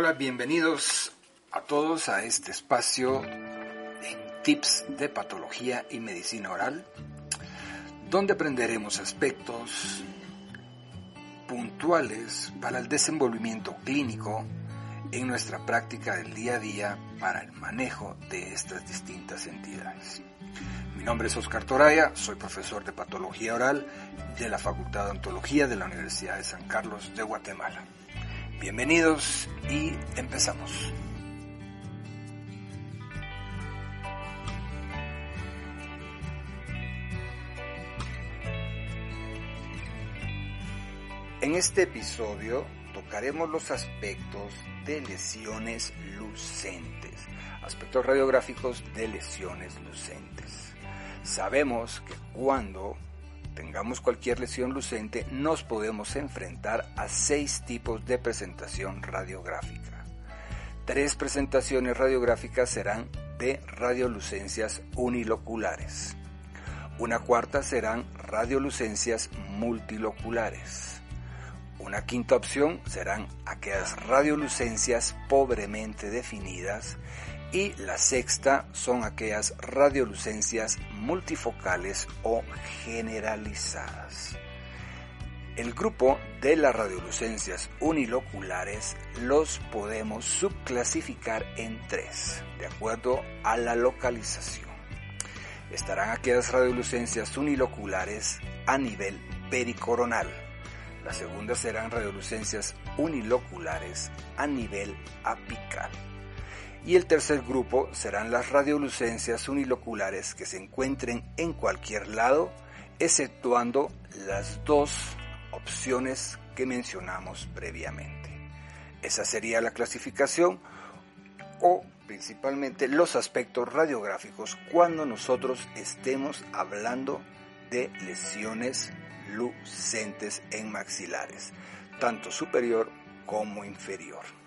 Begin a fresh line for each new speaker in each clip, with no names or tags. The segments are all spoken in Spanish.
Hola, bienvenidos a todos a este espacio en tips de patología y medicina oral, donde aprenderemos aspectos puntuales para el desenvolvimiento clínico en nuestra práctica del día a día para el manejo de estas distintas entidades. Mi nombre es Oscar Toraya, soy profesor de patología oral de la Facultad de Ontología de la Universidad de San Carlos de Guatemala. Bienvenidos y empezamos. En este episodio tocaremos los aspectos de lesiones lucentes, aspectos radiográficos de lesiones lucentes. Sabemos que cuando tengamos cualquier lesión lucente nos podemos enfrentar a seis tipos de presentación radiográfica. Tres presentaciones radiográficas serán de radiolucencias uniloculares. Una cuarta serán radiolucencias multiloculares una quinta opción serán aquellas radiolucencias pobremente definidas y la sexta son aquellas radiolucencias multifocales o generalizadas. El grupo de las radiolucencias uniloculares los podemos subclasificar en tres, de acuerdo a la localización. Estarán aquellas radiolucencias uniloculares a nivel pericoronal, la segunda serán radiolucencias uniloculares a nivel apical. Y el tercer grupo serán las radiolucencias uniloculares que se encuentren en cualquier lado, exceptuando las dos opciones que mencionamos previamente. Esa sería la clasificación o principalmente los aspectos radiográficos cuando nosotros estemos hablando de lesiones lucentes en maxilares, tanto superior como inferior.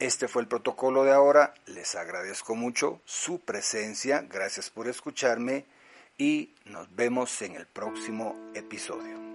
Este fue el protocolo de ahora, les agradezco mucho su presencia, gracias por escucharme y nos vemos en el próximo episodio.